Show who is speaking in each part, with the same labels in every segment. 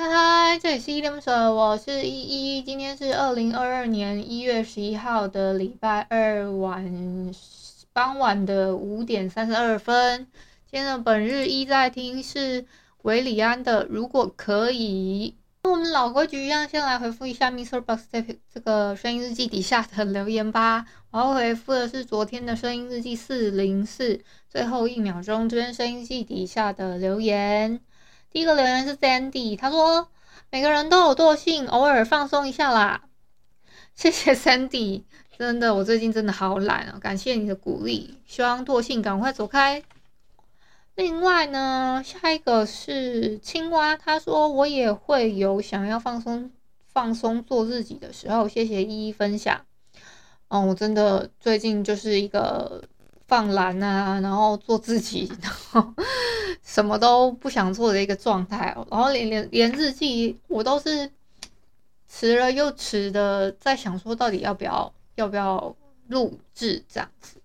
Speaker 1: 嗨嗨，这里是依依恋不舍，我是依依。今天是二零二二年一月十一号的礼拜二晚傍晚的五点三十二分。今天的本日一在听是韦礼安的《如果可以》。那我们老规矩一样，先来回复一下 MixerBox 这这个声音日记底下的 留言吧。我要回复的是昨天的声音日记四零四最后一秒钟这边声音日记底下的留言。第一个留言是 Sandy，他说每个人都有惰性，偶尔放松一下啦。谢谢 Sandy，真的，我最近真的好懒啊，感谢你的鼓励，希望惰性赶快走开。另外呢，下一个是青蛙，他说我也会有想要放松、放松做自己的时候，谢谢依依分享。嗯，我真的最近就是一个。放懒啊，然后做自己，然后什么都不想做的一个状态。然后连连连日记我都是迟了又迟的，在想说到底要不要要不要录制这样子。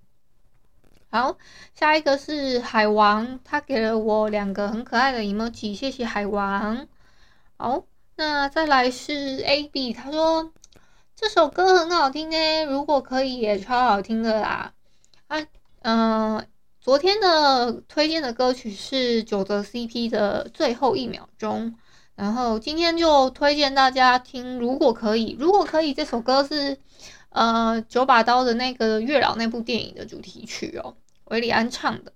Speaker 1: 好，下一个是海王，他给了我两个很可爱的 emoji，谢谢海王。好，那再来是 AB，他说这首歌很好听呢，如果可以也超好听的啦。啊。嗯、昨天的推荐的歌曲是九泽 CP 的最后一秒钟，然后今天就推荐大家听。如果可以，如果可以，这首歌是呃九把刀的那个月老那部电影的主题曲哦，韦礼安唱的。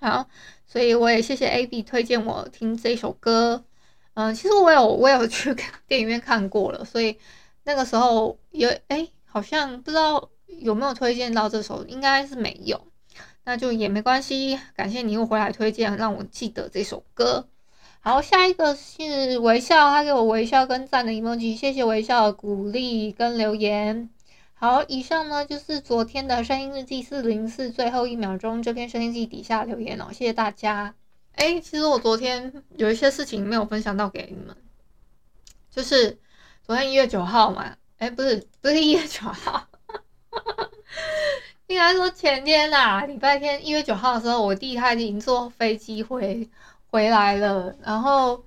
Speaker 1: 好，所以我也谢谢 AB 推荐我听这首歌。嗯、其实我有我有去 电影院看过了，所以那个时候有哎，好像不知道。有没有推荐到这首？应该是没有，那就也没关系。感谢你又回来推荐，让我记得这首歌。好，下一个是微笑，他给我微笑跟赞的 emoji，谢谢微笑的鼓励跟留言。好，以上呢就是昨天的声音日记四零四最后一秒钟这篇声音日记底下留言哦，谢谢大家。哎，其实我昨天有一些事情没有分享到给你们，就是昨天一月九号嘛，哎，不是不是一月九号。应该说前天啦，礼拜天一月九号的时候，我弟他已经坐飞机回回来了，然后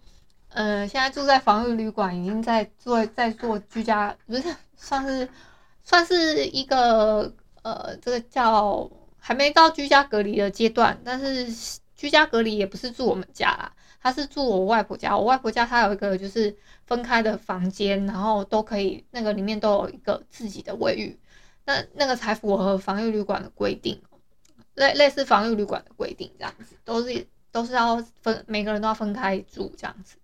Speaker 1: 呃，现在住在防疫旅馆，已经在做在做居家，不是算是算是一个呃，这个叫还没到居家隔离的阶段，但是居家隔离也不是住我们家啦，他是住我外婆家，我外婆家他有一个就是分开的房间，然后都可以那个里面都有一个自己的卫浴。那那个才符合防疫旅馆的规定，类类似防疫旅馆的规定这样子，都是都是要分，每个人都要分开住这样子。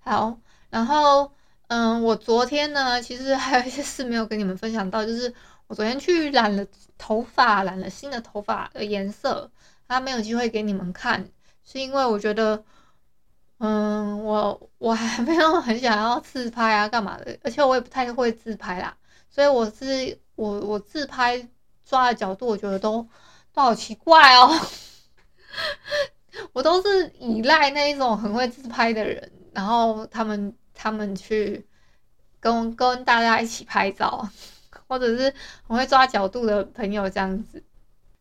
Speaker 1: 好，然后嗯，我昨天呢，其实还有一些事没有跟你们分享到，就是我昨天去染了头发，染了新的头发的颜色，它没有机会给你们看，是因为我觉得，嗯，我我还没有很想要自拍啊，干嘛的，而且我也不太会自拍啦。所以我是我我自拍抓的角度，我觉得都都好奇怪哦。我都是依赖那一种很会自拍的人，然后他们他们去跟跟大家一起拍照，或者是很会抓角度的朋友这样子。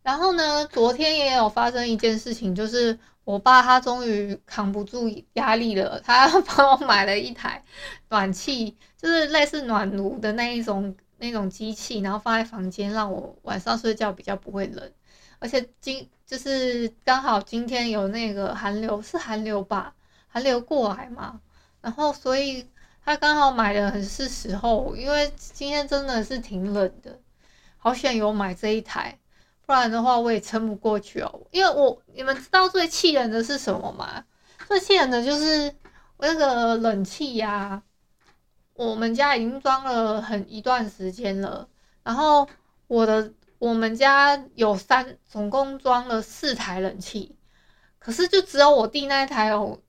Speaker 1: 然后呢，昨天也有发生一件事情，就是我爸他终于扛不住压力了，他帮我买了一台暖气，就是类似暖炉的那一种。那种机器，然后放在房间，让我晚上睡觉比较不会冷。而且今就是刚好今天有那个寒流，是寒流吧？寒流过来嘛，然后所以他刚好买的很是时候，因为今天真的是挺冷的，好险有买这一台，不然的话我也撑不过去哦。因为我你们知道最气人的是什么吗？最气人的就是我那个冷气呀、我们家已经装了很一段时间了。然后我的我们家有三，总共装了四台冷气，可是就只有我弟那一台有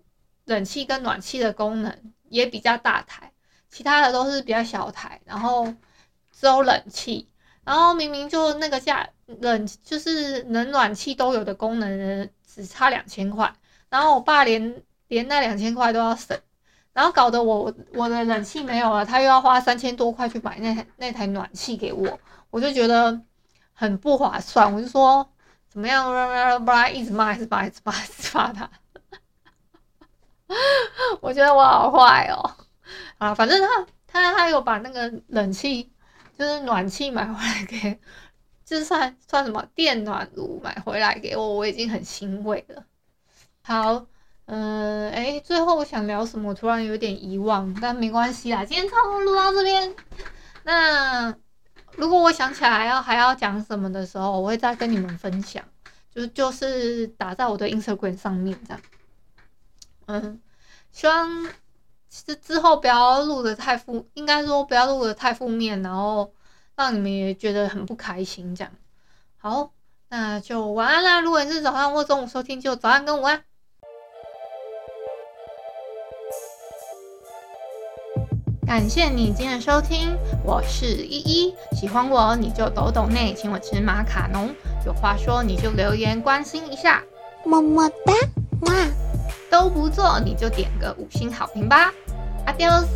Speaker 1: 冷气跟暖气的功能，也比较大台，其他的都是比较小台，然后只有冷气。然后明明就那个价冷，就是能暖气都有的功能，只差两千块。然后我爸连连那两千块都要省，然后搞得我我的冷气没有了，他又要花三千多块去买那台那台暖气给我，我就觉得很不划算。我就说怎么样，一直骂，一直骂，一直骂，一直骂他。我觉得我好坏哦。啊，反正他他他有把那个冷气。就是暖气买回来给，就算算什么电暖炉买回来给我，我已经很欣慰了。好，嗯，哎，最后我想聊什么？突然有点遗忘，但没关系啦，今天差不多录到这边。那如果我想起来要还要讲什么的时候，我会再跟你们分享，就就是打在我的 Instagram 上面这样。嗯，希望。其实之后不要录得太负，应该说不要录得太负面，然后让你们也觉得很不开心。这样，好，那就晚安啦。如果你是早上或中午收听，就早安跟午安。感谢你今天的收听，我是依依。喜欢我你就抖抖内，请我吃马卡龙。有话说你就留言关心一下，么么哒，哇！都不做，你就点个五星好评吧，Adios。